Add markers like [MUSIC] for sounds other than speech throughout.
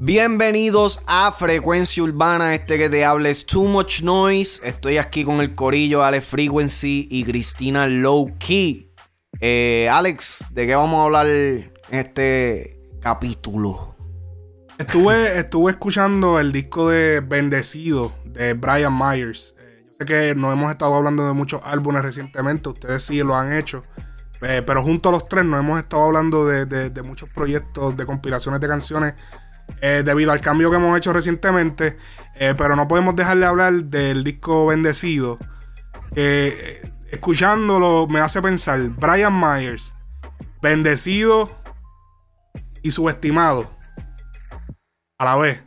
Bienvenidos a Frecuencia Urbana, este que te habla es Too Much Noise. Estoy aquí con el corillo Alex Frequency y Cristina Low Key. Eh, Alex, ¿de qué vamos a hablar en este capítulo? Estuve, estuve escuchando el disco de Bendecido de Brian Myers. Eh, yo sé que no hemos estado hablando de muchos álbumes recientemente, ustedes sí lo han hecho. Eh, pero junto a los tres nos hemos estado hablando de, de muchos proyectos, de compilaciones de canciones eh, debido al cambio que hemos hecho recientemente. Eh, pero no podemos dejar de hablar del disco Bendecido. Eh, escuchándolo me hace pensar, Brian Myers, Bendecido y Subestimado. A la vez.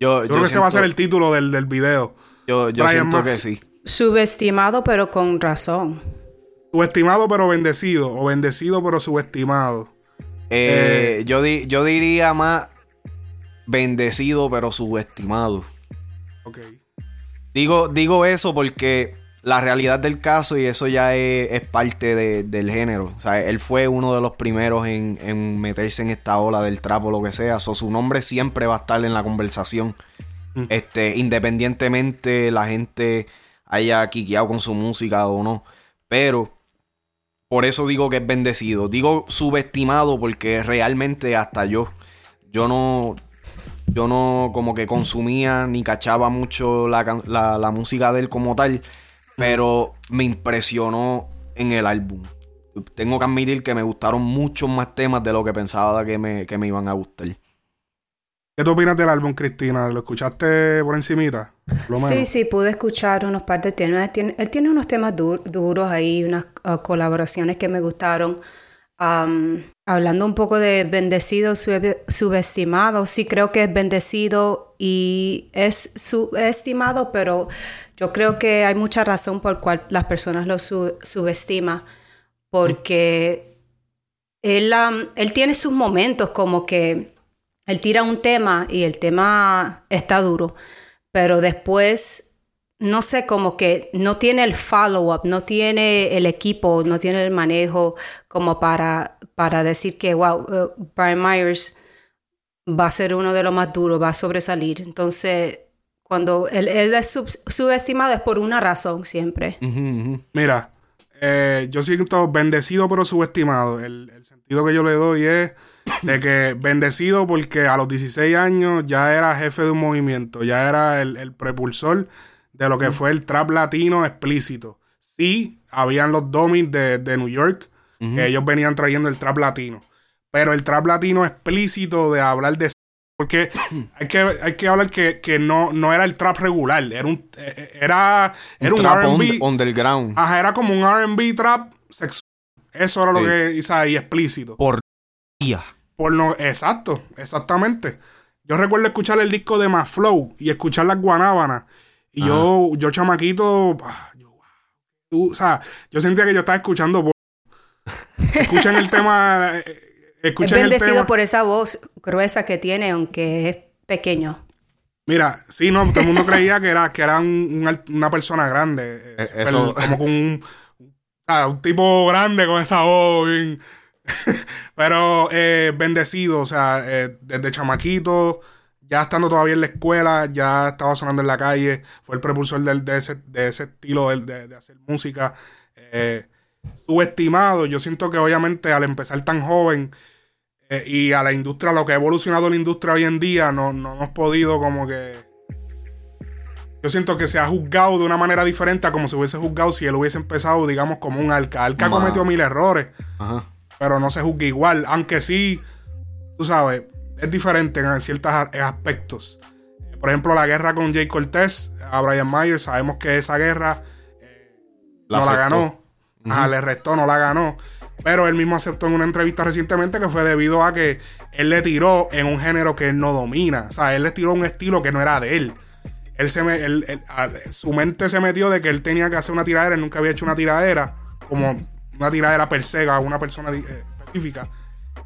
Yo, creo que ese va a ser el título del, del video. Yo, yo siento que sí. Subestimado, pero con razón. Subestimado, pero bendecido. O bendecido, pero subestimado. yo, yo diría más bendecido pero subestimado. Ok. Digo, digo eso porque la realidad del caso, y eso ya es, parte del género. O sea, él fue uno de los primeros en, meterse en esta ola del trapo o lo que sea. So, su nombre siempre va a estar en la conversación. Mm. Este, independientemente la gente haya quiqueado con su música o no. Pero por eso digo que es bendecido. Digo subestimado porque realmente hasta yo, yo no, yo no como que consumía ni cachaba mucho la, música de él como tal, pero me impresionó en el álbum. Tengo que admitir que me gustaron muchos más temas de lo que pensaba que me, que me iban a gustar. ¿Qué tú opinas del álbum, Cristina? ¿Lo escuchaste por encimita? Sí, sí, pude escuchar unos par de temas. Él tiene, unos temas duros ahí, unas uh, colaboraciones que me gustaron hablando un poco de bendecido, subestimado, sí creo que es bendecido y es subestimado, pero yo creo que hay mucha razón por cual las personas lo subestiman, porque él, él tiene sus momentos como que él tira un tema y el tema está duro, pero después no sé, como que no tiene el follow-up, no tiene el equipo, no tiene el manejo como para, para decir que, wow, uh, Brian Myers va a ser uno de los más duros, va a sobresalir. Entonces, cuando él, es subestimado es por una razón siempre. Mira, eh, yo siento bendecido pero subestimado. El, sentido que yo le doy es de que bendecido porque a los 16 años ya era jefe de un movimiento, ya era el, el prepulsor de lo que fue el trap latino explícito. Sí, habían los domis de, New York, que ellos venían trayendo el trap latino. Pero el trap latino explícito de hablar de... Porque hay que, hay que hablar que, no, no era el trap regular, era un, eh, eh, era, era un, RB. underground. Ajá, era como un RB trap sexual. Eso era lo que hizo ahí explícito. Por día. Por no, exacto, exactamente. Yo recuerdo escuchar el disco de Flow y escuchar las guanábanas. Y yo, yo chamaquito, ah, o sea, yo sentía que yo estaba escuchando. [LAUGHS] Escuchan el tema. Eh, escuchan es bendecido por esa voz gruesa que tiene, aunque es pequeño. Mira, sí, no, todo el mundo creía que era, que era una persona grande. Eh, eh, eso. como con un, un tipo grande con esa voz. [LAUGHS] pero bendecido, o sea, desde chamaquito ya estando todavía en la escuela, ya estaba sonando en la calle, fue el propulsor de, ese, de ese estilo de, hacer música. Eh, subestimado, yo siento que obviamente al empezar tan joven eh, y a la industria, lo que ha evolucionado la industria hoy en día, no, no hemos podido como que... Yo siento que se ha juzgado de una manera diferente a como se hubiese juzgado si él hubiese empezado, digamos, como un alca. Alca cometió mil errores, pero no se juzga igual, aunque sí, tú sabes, es diferente en ciertos aspectos. Por ejemplo, la guerra con Jay Cortés a Brian Myers, sabemos que esa guerra eh, no la ganó. le restó, no la ganó. Pero él mismo aceptó en una entrevista recientemente que fue debido a que él le tiró en un género que él no domina. O sea, él le tiró un estilo que no era de él. Él se su mente se metió de que él tenía que hacer una tiradera. Él nunca había hecho una tiradera como una tiradera per se a una persona eh, específica.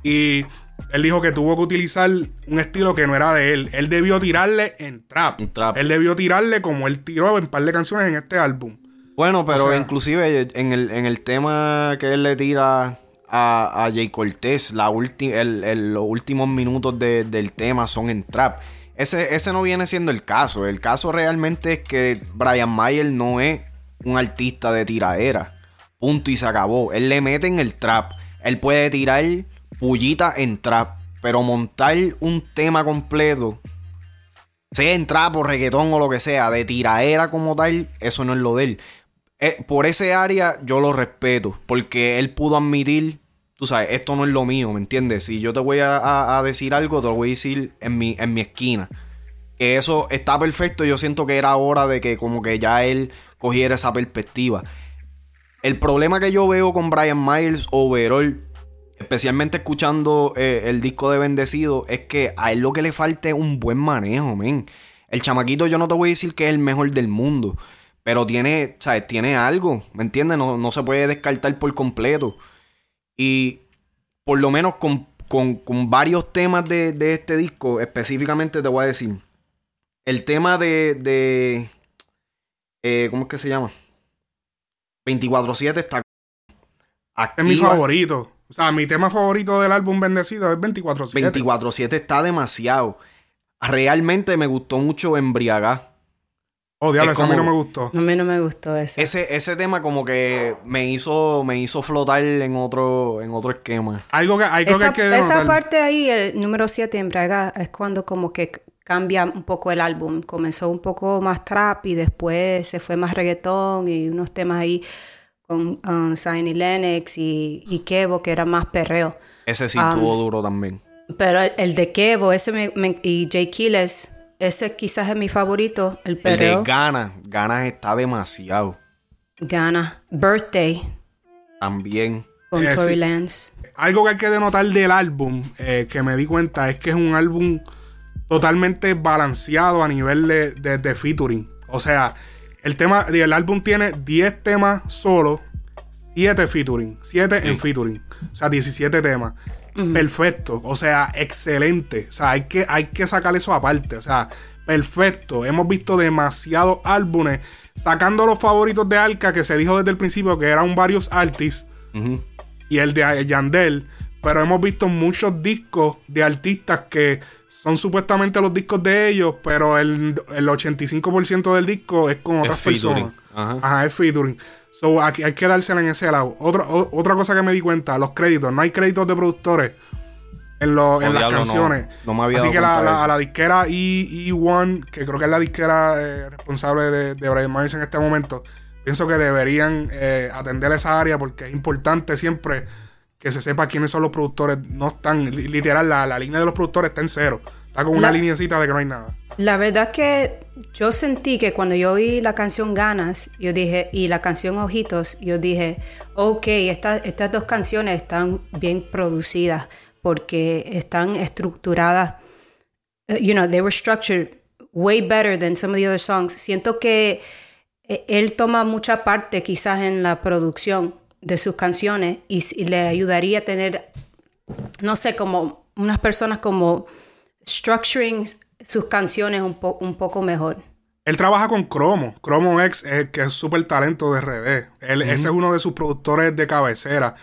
Y él dijo que tuvo que utilizar un estilo que no era de él. Él debió tirarle en trap. Él debió tirarle como él tiró en un par de canciones en este álbum. Bueno, pero inclusive en el, en el tema que él le tira a, a Jay Cortés, la el, los últimos minutos del tema son en trap. Ese, ese no viene siendo el caso. El caso realmente es que Brian Mayer no es un artista de tiradera. Punto y se acabó. Él le mete en el trap. Él puede tirar pullita en trap. Pero montar un tema completo, sea en trap o reggaetón o lo que sea, de tiraera como tal, eso no es lo de él. Eh, por ese área yo lo respeto. Porque él pudo admitir tú sabes, esto no es lo mío, ¿me entiendes? Si yo te voy a, decir algo, te lo voy a decir en mi, en mi esquina. Que eso está perfecto, yo siento que era hora de que como que ya él cogiera esa perspectiva. El problema que yo veo con Brian Miles overall, especialmente escuchando eh, el disco de Bendecido, es que a él lo que le falta es un buen manejo, men. El chamaquito yo no te voy a decir que es el mejor del mundo, pero tiene, ¿sabes? Tiene algo, ¿me entiendes? No, no se puede descartar por completo. Y por lo menos con, varios temas de, este disco, específicamente te voy a decir. El tema de. de eh, ¿Cómo es que se llama? 24-7 está. Es mi favorito. O sea, mi tema favorito del álbum Bendecido es 24-7. 24-7 está demasiado. Realmente me gustó mucho Embriagar. Oh, diablo, eso a mí no me gustó. A mí no me gustó ese. Ese, ese tema como que me hizo, me hizo flotar en otro, en otro esquema. Algo que, algo esa, que, esa parte ahí, el número 7 en Braga, es cuando como que cambia un poco el álbum. Comenzó un poco más trap y después se fue más reggaetón y unos temas ahí con um, Lennox y, y, Kevo que era más perreo. Ese sí estuvo um, duro también. Pero el, de Kevo ese y Jay Kiles ese quizás es mi favorito, el perreo. El de Ganas. Ganas está demasiado. Ganas. Birthday. También. Con eh, Tory Lanez. Algo que hay que denotar del álbum, eh, que me di cuenta, es que es un álbum totalmente balanceado a nivel de, de, featuring. O sea, el tema, el álbum tiene 10 temas solo, 7 featuring, 7 en featuring. O sea, 17 temas perfecto. O sea, excelente. O sea, hay que, hay que sacar eso aparte. O sea, perfecto. Hemos visto demasiados álbumes. Sacando los favoritos de Alca, que se dijo desde el principio que eran varios artists. Y el de Yandel. Pero hemos visto muchos discos de artistas que son supuestamente los discos de ellos, pero el, el 85% del disco es con otras personas. Ajá. es featuring. So, aquí hay que dársela en ese lado. Otra, otra cosa que me di cuenta, los créditos. No hay créditos de productores en, lo, en las canciones. Así que la, a la disquera E, E1, que creo que es la disquera eh, responsable de, de Brian Myers en este momento, pienso que deberían eh, atender esa área porque es importante siempre que se sepa quiénes son los productores. No están, literal, la, la línea de los productores está en cero. Está con una lineecita de que no hay nada. La verdad que yo sentí que cuando yo oí la canción Ganas, yo dije, y la canción Ojitos, yo dije, ok, estas dos canciones están bien producidas porque están estructuradas. Eh, you know, they were structured way better than some of the other songs. Siento que eh, él toma mucha parte quizás en la producción de sus canciones y, y le ayudaría a tener, no sé, como unas personas como structuring sus canciones un, un poco mejor. Él trabaja con Cromo, Cromo X, eh, que es súper talento de RD. Él, Ese es uno de sus productores de cabecera.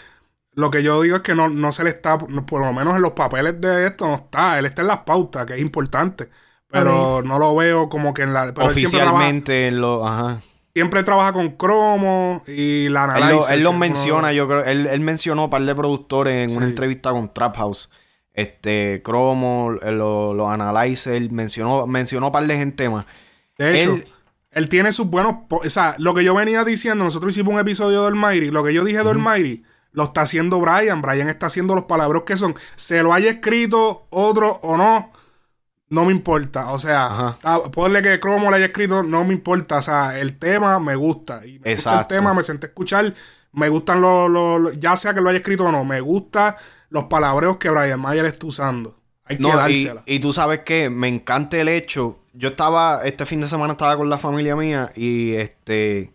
Lo que yo digo es que no, no se le está, por lo menos en los papeles de esto no está. Él está en las pautas, que es importante. Pero no lo veo como que en la. Oficialmente lo. Ajá. Siempre trabaja con Cromo y la. Él lo, menciona, yo creo. Él, él, mencionó un par de productores en una entrevista con Trap House este, Cromo, los lo Analyzer, mencionó, mencionó un par de gente más. De hecho, él, tiene sus buenos. O sea, lo que yo venía diciendo, nosotros hicimos un episodio de Almighty, lo que yo dije de Almighty, lo está haciendo Brian. Brian está haciendo los palabras que son. Se lo haya escrito otro o no, no me importa. O sea, ah, ponle que Cromo le haya escrito, no me importa. O sea, el tema me gusta. Y me gusta el tema, me senté a escuchar. Me gustan los, Ya sea que lo haya escrito o no, me gusta los palabreos que Brian Mayer está usando. Hay que dársela. Y, tú sabes que me encanta el hecho. Yo estaba, este fin de semana estaba con la familia mía y este.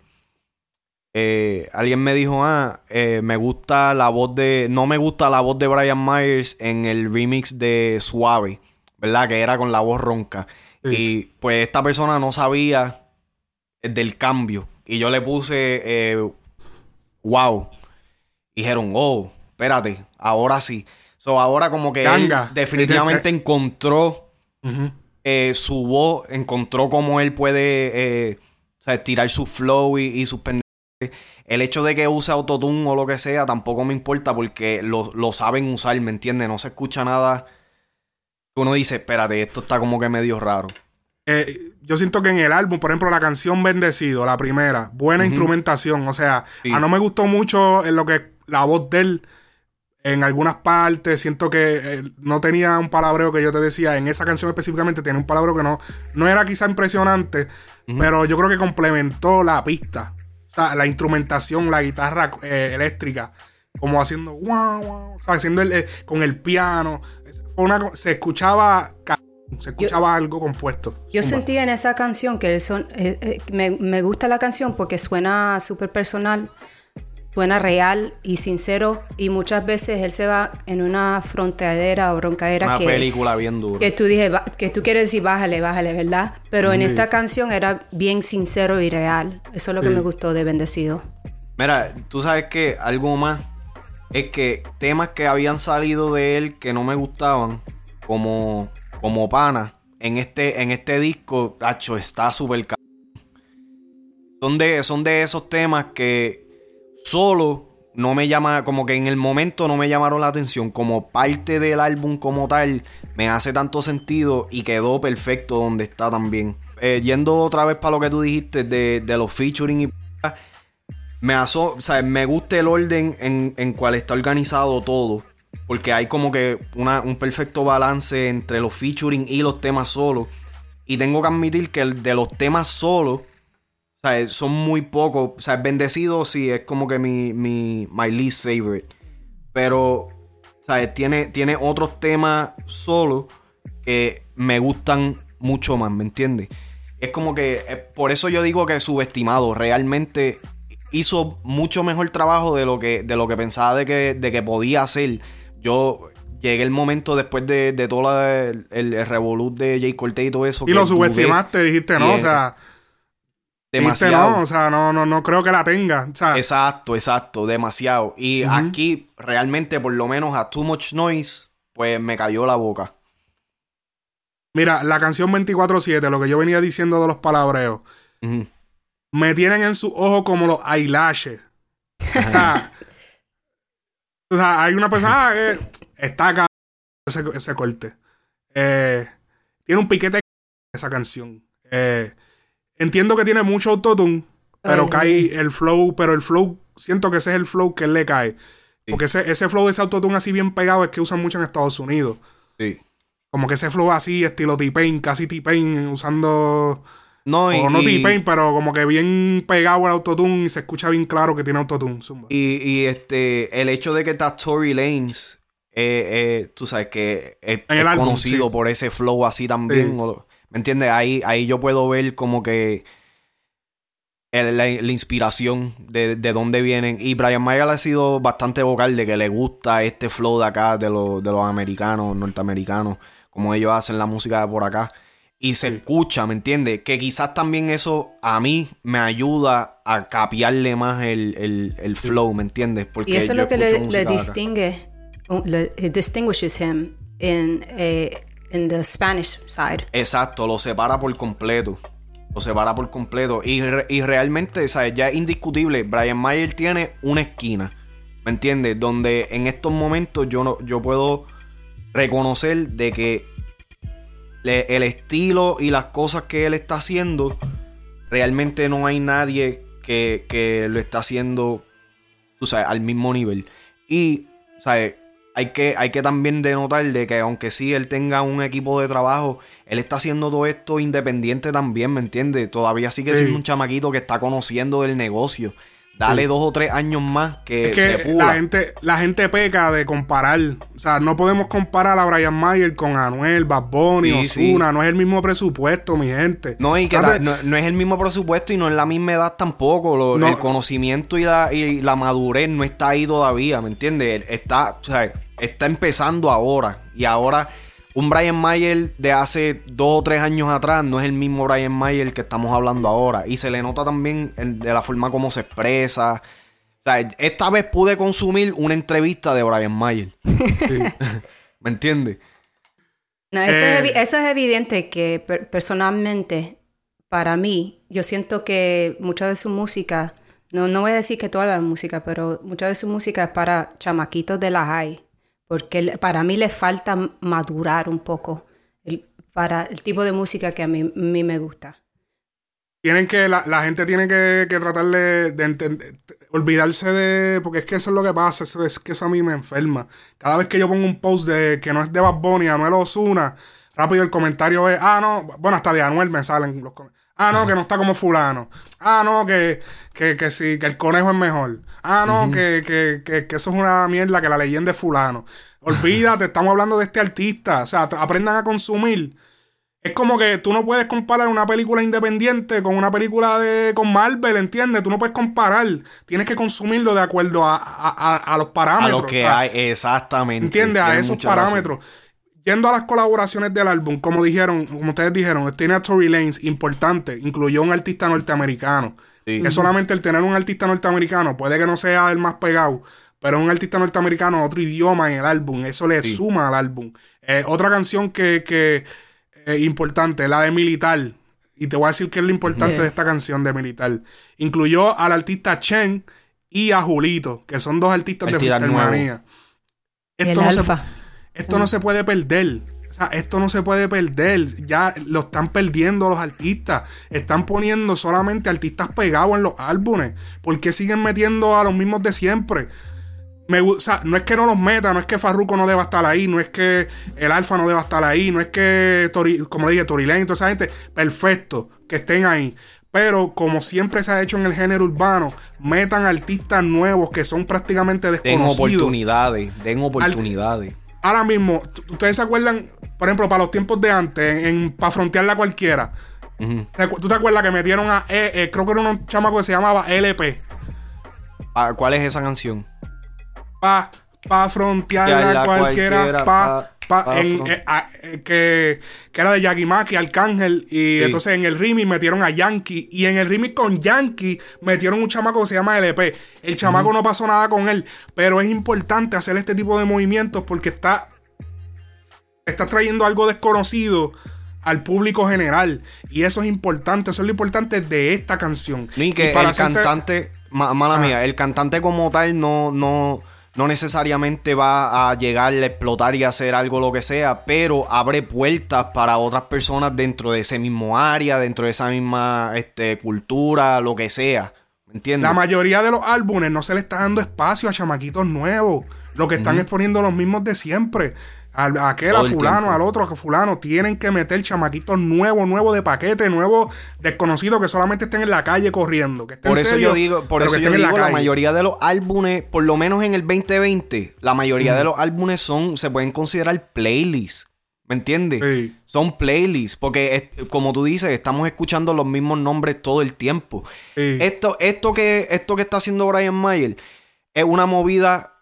Eh, alguien me dijo, ah, eh, me gusta la voz de. No me gusta la voz de Brian Myers en el remix de Suave, ¿verdad? Que era con la voz ronca. Y pues esta persona no sabía del cambio. Y yo le puse, eh, wow. dijeron, oh, espérate, ahora sí. So, ahora como que él definitivamente encontró eh, su voz, encontró cómo él puede eh, tirar su flow y, sus pendejas. El hecho de que use autotune o lo que sea tampoco me importa porque lo, lo saben usar, ¿me entiendes? No se escucha nada. Uno dice, espérate, esto está como que medio raro. Eh, yo siento que en el álbum, por ejemplo, la canción Bendecido, la primera, buena instrumentación. O sea, a no me gustó mucho en lo que la voz de él en algunas partes. Siento que eh, no tenía un palabreo que yo te decía. En esa canción específicamente tiene un palabreo que no, no era quizá impresionante, pero yo creo que complementó la pista. O sea, la instrumentación, la guitarra eh, eléctrica, como haciendo wow, o sea, haciendo el, con el piano. Se escuchaba se escuchaba algo compuesto. Yo sentía en esa canción que son, eh, eh, me, gusta la canción porque suena súper personal, suena real y sincero y muchas veces él se va en una frontadera o roncadera una película bien dura. Que tú, dije, que tú quieres decir bájale, bájale, ¿verdad? Pero en esta canción era bien sincero y real. Eso es lo que me gustó de Bendecido. Mira, tú sabes que algo más es que temas que habían salido de él que no me gustaban, como como pana, en este, en este disco, tacho, está súper son de, son de esos temas que solo no me llama, como que en el momento no me llamaron la atención. Como parte del álbum como tal, me hace tanto sentido y quedó perfecto donde está también. Eh, yendo otra vez para lo que tú dijiste de, los featuring y me, aso, me gusta el orden en, en cual está organizado todo. Porque hay como que un perfecto balance entre los featuring y los temas solos. Y tengo que admitir que el de los temas solos, son muy pocos. O sea, bendecido sí, es como que mi, mi my least favorite. Pero. Tiene, tiene otros temas solos que me gustan mucho más, ¿me entiendes? Es como que, eh, por eso yo digo que subestimado. Realmente hizo mucho mejor trabajo de lo que, de lo que pensaba de que, de que podía hacer yo llegué el momento después de, de todo el, el, revolut de Jay Cortez y todo eso. Y lo subestimaste, dijiste, no, o sea. Demasiado. no, o sea, no, no, no creo que la tenga. exacto, exacto, demasiado. Y aquí, realmente, por lo menos a Too Much Noise, pues me cayó la boca. Mira, la canción 24-7, lo que yo venía diciendo de los palabreos, me tienen en su ojo como los eyelashes. O sea, hay una persona que está acá ese, corte. Eh, tiene un piquete esa canción. Eh, entiendo que tiene mucho autotune, pero cae el flow, pero el flow, siento que ese es el flow que le cae. Porque ese, ese flow de ese autotune así bien pegado es que usan mucho en Estados Unidos. Sí. Como que ese flow así, estilo T-Pain, casi T-Pain, usando no, y, o no T-Pain, pero como que bien pegado al autotune y se escucha bien claro que tiene autotune. Y, y este, el hecho de que está Tory Lanez, eh, eh, tú sabes que es, conocido por ese flow así también. ¿Me entiendes? Ahí, ahí yo puedo ver como que la, inspiración de, de, dónde vienen. Y Brian Mayer ha sido bastante vocal de que le gusta este flow de acá, de, los, de los americanos, norteamericanos, como ellos hacen la música de por acá y se escucha, ¿me entiendes? Que quizás también eso a mí me ayuda a capiarle más el, el, flow, ¿me entiendes? Porque y eso es lo que le, distingue, le, distinguishes him in, eh, in the Spanish side. Exacto, lo separa por completo. Lo separa por completo. Y, y realmente, ¿sabes? Ya es indiscutible. Brian Mayer tiene una esquina. ¿Me entiendes? Donde en estos momentos yo, no, yo puedo reconocer de que el estilo y las cosas que él está haciendo, realmente no hay nadie que, lo está haciendo, tú sabes, al mismo nivel. Y, ¿sabes? Hay que, hay que también denotar de que aunque sí él tenga un equipo de trabajo, él está haciendo todo esto independiente también, ¿me entiendes? Todavía sigue siendo un chamaquito que está conociendo del negocio. Dale dos o tres años más que, se la gente la gente peca de comparar. O sea, no podemos comparar a Brian Mayer con Anuel, Bad Bunny, Ozuna. No es el mismo presupuesto, mi gente. No, y que no, es el mismo presupuesto y no es la misma edad tampoco. el conocimiento y la, y la madurez no está ahí todavía, ¿me entiendes? Está, o sea, está empezando ahora. Y ahora un Brian Mayer de hace dos o tres años atrás no es el mismo Brian Mayer que estamos hablando ahora. Y se le nota también de la forma como se expresa. sea, esta vez pude consumir una entrevista de Brian Mayer. [LAUGHS] ¿Me entiendes? No, eso, es, eh. eso es evidente que personalmente, para mí, yo siento que mucha de su música, no, no voy a decir que toda la música, pero mucha de su música es para chamaquitos de la high. Porque para mí le falta madurar un poco para el tipo de música que a mí, a mí me gusta tienen que, la, la gente tiene que, que tratar de, de, olvidarse de, porque es que eso es lo que pasa, eso es que eso a mí me enferma. Cada vez que yo pongo un post de que no es de Bad Bunny, Anuel Osuna, rápido el comentario es, ah, no, bueno, hasta de Anuel me salen los comentarios. Ah, no, que no está como fulano. Ah, no, que, que, que sí, que el conejo es mejor. Ah, no, que, que, que, que, eso es una mierda, que la leyenda es fulano. Olvídate, estamos hablando de este artista. O sea, aprendan a consumir es como que tú no puedes comparar una película independiente con una película de con Marvel, ¿entiendes? Tú no puedes comparar. Tienes que consumirlo de acuerdo a, a, los parámetros. A lo que hay, exactamente. ¿Entiendes? A esos parámetros. Yendo a las colaboraciones del álbum, como dijeron, como ustedes dijeron, tiene a Tory Lanez, importante, incluyó un artista norteamericano. Que solamente el tener un artista norteamericano puede que no sea el más pegado, pero un artista norteamericano, otro idioma en el álbum, eso le suma al álbum. Eh, otra canción que, que importante, la de Militar. Y te voy a decir qué es lo importante de esta canción de Militar. Incluyó al artista Chen y a Julito, que son dos artistas de Freestyle Esto, no se, esto no se puede perder. O sea, esto no se puede perder. Ya lo están perdiendo los artistas. Están poniendo solamente artistas pegados en los álbumes. ¿Por qué siguen metiendo a los mismos de siempre? Me, o sea, no es que no los meta, no es que Farruko no deba estar ahí, no es que el Alfa no deba estar ahí, no es que, como dije, Torilén y toda esa gente, perfecto, que estén ahí. Pero como siempre se ha hecho en el género urbano, metan artistas nuevos que son prácticamente desconocidos. Den oportunidades, den oportunidades. Ahora mismo, ¿ustedes se acuerdan, por ejemplo, para los tiempos de antes, en, para frontearla cualquiera? ¿Tú te acuerdas que metieron a, eh, eh, creo que era un chamaco que se llamaba LP? Ah, ¿Cuál es esa canción? pa, pa frontearla cualquiera, pa, pa, en, eh, eh, que, que, era de Yagimaki, Arcángel, y entonces en el remix metieron a Yankee, y en el remix con Yankee metieron un chamaco que se llama LP. El chamaco no pasó nada con él, pero es importante hacer este tipo de movimientos porque está, está trayendo algo desconocido al público general. Y eso es importante, eso es lo importante de esta canción. Ni que para el cantante, mala mía, el cantante como tal no, no, no necesariamente va a llegar a explotar y hacer algo lo que sea, pero abre puertas para otras personas dentro de ese mismo área, dentro de esa misma este, cultura, lo que sea. ¿Me entiendes? La mayoría de los álbumes no se le está dando espacio a chamaquitos nuevos. Lo que están exponiendo los mismos de siempre a, aquel, a fulano, al otro, a fulano, tienen que meter chamaquitos nuevos, nuevos de paquete, nuevos desconocidos que solamente estén en la calle corriendo. Que por eso yo digo, por eso yo digo, la, mayoría de los álbumes, por lo menos en el 2020, la mayoría de los álbumes son, se pueden considerar playlists. ¿Me entiendes? Son playlists, porque como tú dices, estamos escuchando los mismos nombres todo el tiempo. Esto, esto, que, esto que está haciendo Brian Mayer es una movida,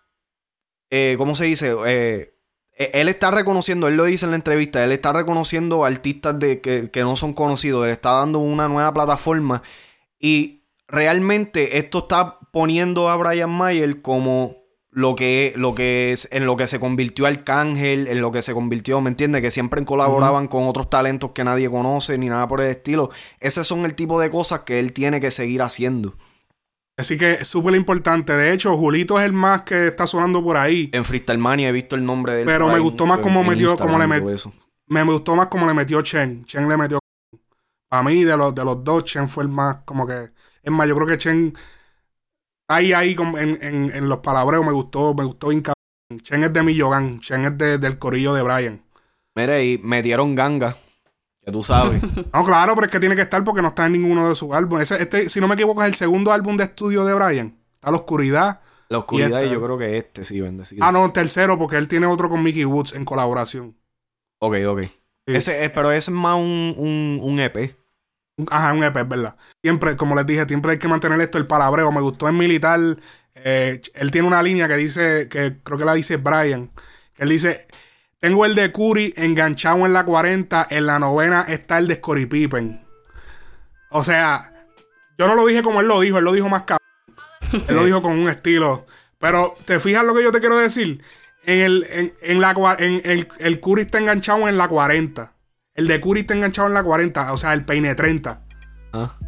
eh, ¿cómo se dice? Eh, él está reconociendo, él lo dice en la entrevista, él está reconociendo artistas de, que, no son conocidos, él está dando una nueva plataforma y realmente esto está poniendo a Brian Mayer como lo que, lo que es, en lo que se convirtió Arcángel, en lo que se convirtió, ¿me entiendes? Que siempre colaboraban con otros talentos que nadie conoce ni nada por el estilo. Ese son el tipo de cosas que él tiene que seguir haciendo. Así que es súper importante. De hecho, Julito es el más que está sonando por ahí. En Freestyle Mania he visto el nombre de él. Pero me gustó más como metió, como le metió. Me gustó más como le metió Chen. Chen le metió. A mí, de los, de los dos, Chen fue el más, como que. Es más, yo creo que Chen. Ahí, ahí, en, en, los palabreos me gustó, me gustó bien Chen es de Millogan. Chen es del corillo de Brian. Mira, y metieron ganga. Que tú sabes. [LAUGHS] no, claro, pero es que tiene que estar porque no está en ninguno de sus álbumes. este, si no me equivoco, es el segundo álbum de estudio de Brian. Está La Oscuridad. La Oscuridad y, yo creo que este, sí, bendecido. Ah, no, el tercero, porque él tiene otro con Mickey Woods en colaboración. Ok, ok. Ese, pero ese es más un, un, un EP. Ajá, un EP, es verdad. Siempre, como les dije, siempre hay que mantener esto, el palabreo. Me gustó en militar. Eh, él tiene una línea que dice, que creo que la dice Brian. Que él dice, tengo el de Curry enganchado en la 40. En la novena está el de Scottie Pippen. O sea, yo no lo dije como él lo dijo, él lo dijo más cabrón. Él lo dijo con un estilo. Pero, ¿te fijas lo que yo te quiero decir? En el, en, la, en el, el Curry está enganchado en la 40. El de Curry está enganchado en la 40. O sea, el peine 30. Ah.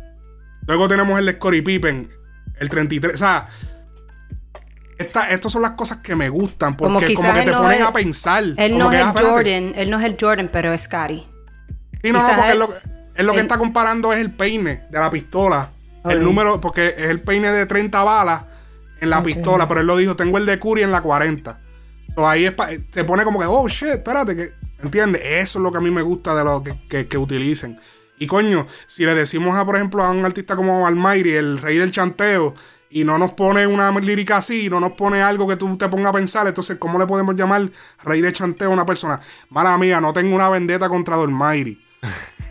Luego tenemos el de Scottie Pippen. El 33. O sea, estas son las cosas que me gustan. Porque como, que te ponen a pensar. Él no es el Jordan. Él no es el Jordan, pero es Scottie. Sí, no, no, porque es lo, es lo que está comparando es el peine de la pistola. El número, porque es el peine de 30 balas en la pistola, pero él lo dijo, tengo el de Curry en la 40. So, ahí es te pone como que, oh shit, espérate, que, ¿entiendes? Eso es lo que a mí me gusta de lo que, que, utilicen. Y coño, si le decimos a, por ejemplo, a un artista como Almighty, el rey del chanteo, y no nos pone una lírica así, no nos pone algo que tú te pongas a pensar, entonces, ¿cómo le podemos llamar rey del chanteo a una persona? Mala mía, no tengo una vendetta contra Almighty.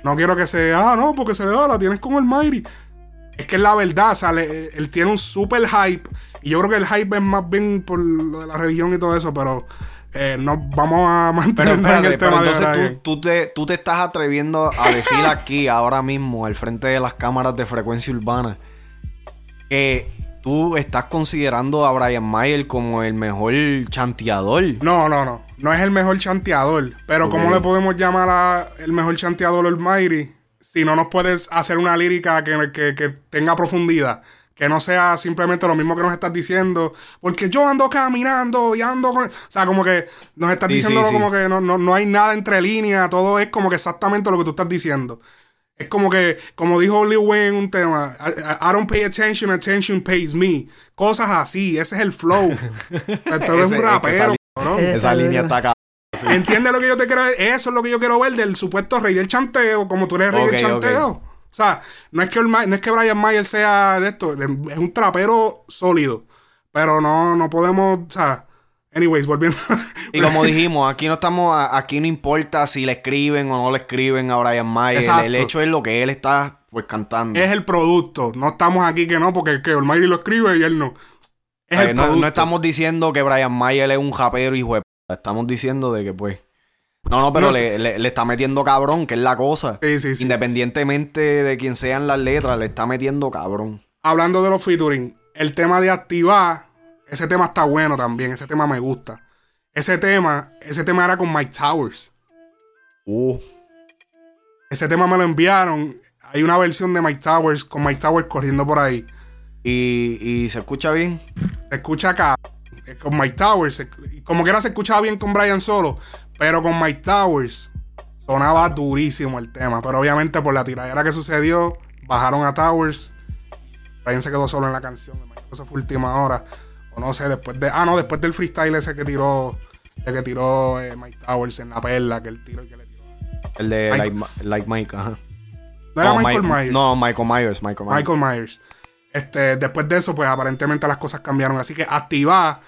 No quiero que se, ah, no, porque se le da, la tienes con Almighty. Es que es la verdad, o sea, él tiene un super hype. Y yo creo que el hype es más bien por lo de la religión y todo eso, pero eh, no vamos a [LAUGHS] mantener en el tema entonces tú, te, tú te estás atreviendo a decir aquí, ahora mismo, al frente de las cámaras de frecuencia urbana, que tú estás considerando a Brian Mayer como el mejor chanteador. No, no, no. No es el mejor chanteador. Pero ¿cómo le podemos llamar a el mejor chanteador Almighty si no nos puedes hacer una lírica que, que, tenga profundidad. Que no sea simplemente lo mismo que nos estás diciendo. Porque yo ando caminando y ando con... O sea, como que nos estás diciendo como que no, no, hay nada entre líneas. Todo es como que exactamente lo que tú estás diciendo. Es como que, como dijo Lil Wayne en un tema, I, don't pay attention, attention pays me. Cosas así, ese es el flow. [LAUGHS] Todo es un rapero. esa línea está acá. ¿Entiendes lo que yo te quiero Eso es lo que yo quiero ver del supuesto rey del chanteo, como tú eres rey del chanteo. O sea, no es, que no es que Brian Mayer sea de esto, es un trapero sólido. Pero no, no podemos, o sea, anyways, volviendo. y como dijimos, aquí no estamos, aquí no importa si le escriben o no le escriben a Brian Mayer. El hecho es lo que él está pues cantando. Es el producto. No estamos aquí que no, porque que Mayer lo escribe y él no. Es el no, no, estamos diciendo que Brian Mayer es un japero y de Estamos diciendo de que, pues. No, no, pero le, está metiendo cabrón, que es la cosa. Sí, sí, sí. Independientemente de quién sean las letras, le está metiendo cabrón. Hablando de los featuring, el tema de activar, ese tema está bueno también, ese tema me gusta. Ese tema, ese tema era con Mike Towers. Uh. Ese tema me lo enviaron. Hay una versión de Mike Towers con Mike Towers corriendo por ahí. ¿Y, y se escucha bien? Se escucha acá. Eh, con Mike Towers. Como que era se escuchaba bien con Brian solo, pero con Mike Towers sonaba durísimo el tema. Pero obviamente por la tiradera que sucedió, bajaron a Towers. Brian se quedó solo en la canción. Esa fue última hora. O no sé, después de. Ah, no, después del freestyle ese que tiró. El que tiró eh, Mike Towers en la perla, que el tiro y que le tiró. El de Like, Mike, ajá. No era Michael Myers. No, Michael Myers, Michael Myers. Michael Myers. Este, después de eso, pues aparentemente las cosas cambiaron. Así que activar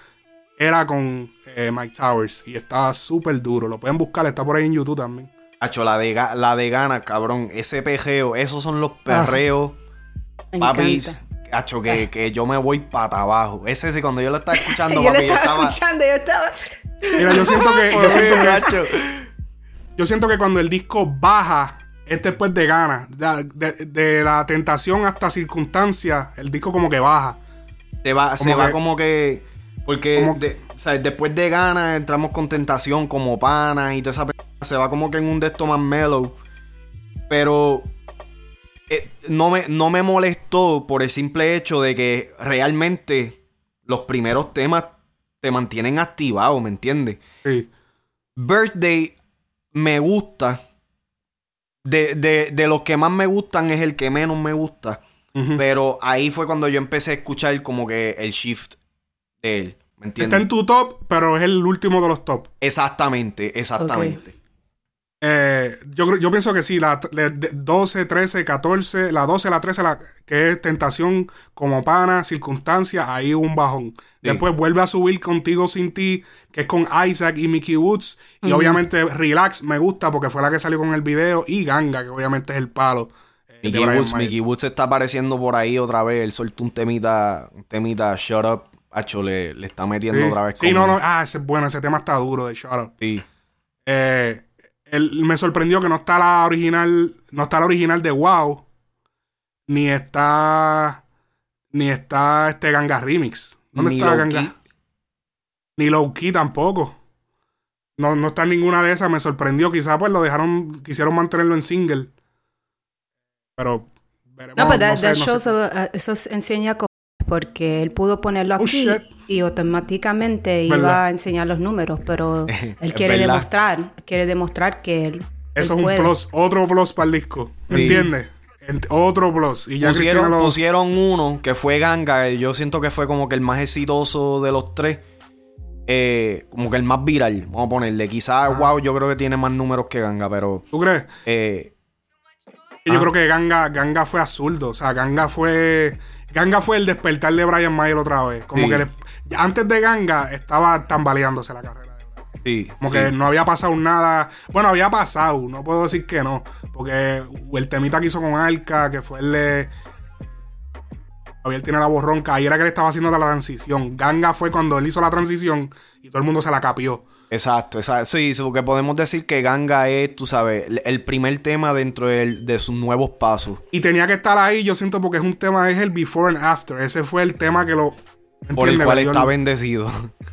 era con eh, Mike Towers y estaba súper duro. Lo pueden buscar, está por ahí en YouTube también. Hacho, la de, la de gana, cabrón. Ese pejeo, esos son los perreos. Ah, papis. Hacho, que, que, yo me voy para abajo. Ese sí, cuando yo lo estaba [LAUGHS] escuchando, yo lo estaba, escuchando, yo estaba. Mira, yo siento que. [LAUGHS] yo, siento que yo siento que cuando el disco baja es después de ganas. De, la tentación hasta circunstancia, el disco como que baja. se va como que. Porque después de ganas entramos con tentación como pana y toda esa se va como que en un de estos más mellow. Pero eh, no, me, no me molestó por el simple hecho de que realmente los primeros temas te mantienen activado, ¿me entiendes? Sí. Birthday me gusta de, de, los que más me gustan es el que menos me gusta. Pero ahí fue cuando yo empecé a escuchar como que el shift de él. ¿Me entiendes? Está en tu top, pero es el último de los top. Exactamente, exactamente. Eh, yo, yo pienso que sí, la 12, 13, 14, la 12, la 13, la, que es tentación como pana, circunstancia, ahí un bajón. Después vuelve a subir contigo sin ti, que es con Isaac y Mickey Woods. Y obviamente Relax me gusta porque fue la que salió con el video. Y Ganga, que obviamente es el palo. Eh, Mickey, Woods, Mickey Woods está apareciendo por ahí otra vez. Él soltó un temita, un temita Shut Up. Hacho, le, le está metiendo otra vez. Sí, no, no. Ah, ese es bueno. Ese tema está duro de Shut Up. Sí. Eh, él, me sorprendió que no está la original. No está la original de Wow. Ni está Ni está este Ganga Remix. ¿Dónde Ni está Low Ganga? Key. Ni Low Key tampoco. No, no está en ninguna de esas. Me sorprendió. Quizás pues lo dejaron, quisieron mantenerlo en single. Pero veremos. No, pero that, sé, that no sé. uh, eso enseña porque él pudo ponerlo Oh, aquí shit. y automáticamente iba ¿Verdad? a enseñar los números, pero [LAUGHS] él quiere verdad. demostrar, quiere demostrar que él, Eso él es un puede. plus, otro plus para el disco. ¿Me Sí. entiendes? Ent- Otro plus. Y ya pusieron, Cristina lo- pusieron uno que fue Ganga. Yo siento que fue como que el más exitoso de los tres. Eh, como que el más viral. Vamos a ponerle. Quizás, wow, yo creo que tiene más números que Ganga, pero. ¿Tú crees? eh, Yo Ah. creo que Ganga, Ganga fue absurdo. O sea, Ganga fue. Ganga fue el despertar de Brian Mayer otra vez. Como Sí. que le- antes de Ganga estaba tambaleándose la carrera sí. Como sí. que no había pasado nada. Bueno, había pasado, no puedo decir que no. Porque el temita que hizo con Arca, que fue el de. Javier tiene la voz ronca. Ahí era que le estaba haciendo la transición. Ganga fue cuando él hizo la transición y todo el mundo se la capió. Exacto, exacto. Sí, porque podemos decir que Ganga es, tú sabes, el- primer tema dentro de sus nuevos pasos. Y tenía que estar ahí, yo siento, porque es un tema, es el before and after. Ese fue el tema que lo. Por el cual está el- bendecido.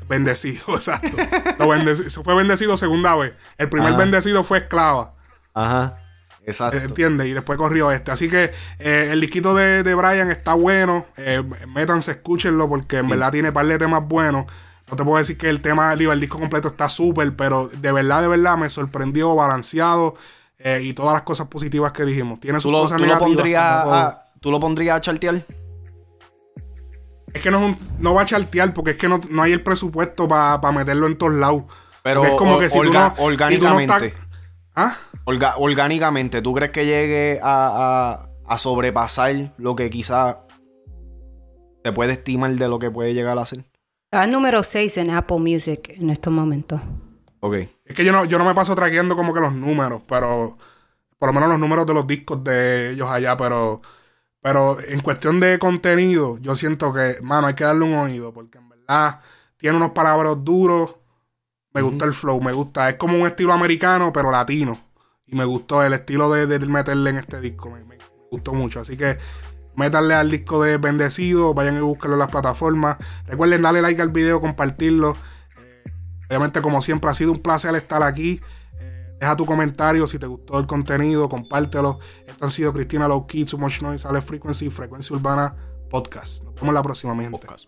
Bendecido, [LAUGHS] exacto. Lo se fue bendecido segunda vez. El primer Ajá. bendecido fue esclava. Ajá. Exacto. ¿Entiendes? Y después corrió este. Así que eh, el disquito de, de Brian está bueno. Eh, métanse, escúchenlo porque en verdad tiene par de temas buenos. No te puedo decir que el tema, digo, el disco completo está súper, pero de verdad, de verdad me sorprendió, balanceado eh, y todas las cosas positivas que dijimos. Tiene sus ¿Tú lo, cosas tú lo negativas. pondrías como todo. a, ¿Tú lo pondrías a chartear? Es que no, es un- no va a chartear porque es que no, no hay el presupuesto para meterlo en todos lados. Pero Porque es como que si tú no- si tú no orgánicamente. ¿Ah? Orga- orgánicamente, ¿tú crees que llegue a, a- a sobrepasar lo que quizá se puede estimar de lo que puede llegar a ser? Está número 6 en Apple Music en estos momentos. Ok. Es que yo no, yo no me paso traqueando como que los números, pero por lo menos los números de los discos de ellos allá, pero pero en cuestión de contenido, yo siento que, mano, hay que darle un oído, porque en verdad tiene unos palabras duros. Me gusta el flow, me gusta. Es como un estilo americano, pero latino. Y me gustó el estilo de, de meterle en este disco. Me, me gustó mucho. Así que métanle al disco de Bendecido, vayan y búsquenlo en las plataformas. Recuerden darle like al video, compartirlo. Eh, obviamente, como siempre, ha sido un placer estar aquí. Eh, deja tu comentario si te gustó el contenido, compártelo. Esto ha sido Cristina Low Key, Too Noise, Ale Frequency, Frecuencia Urbana Podcast. Nos vemos la próxima, mi gente. Podcast.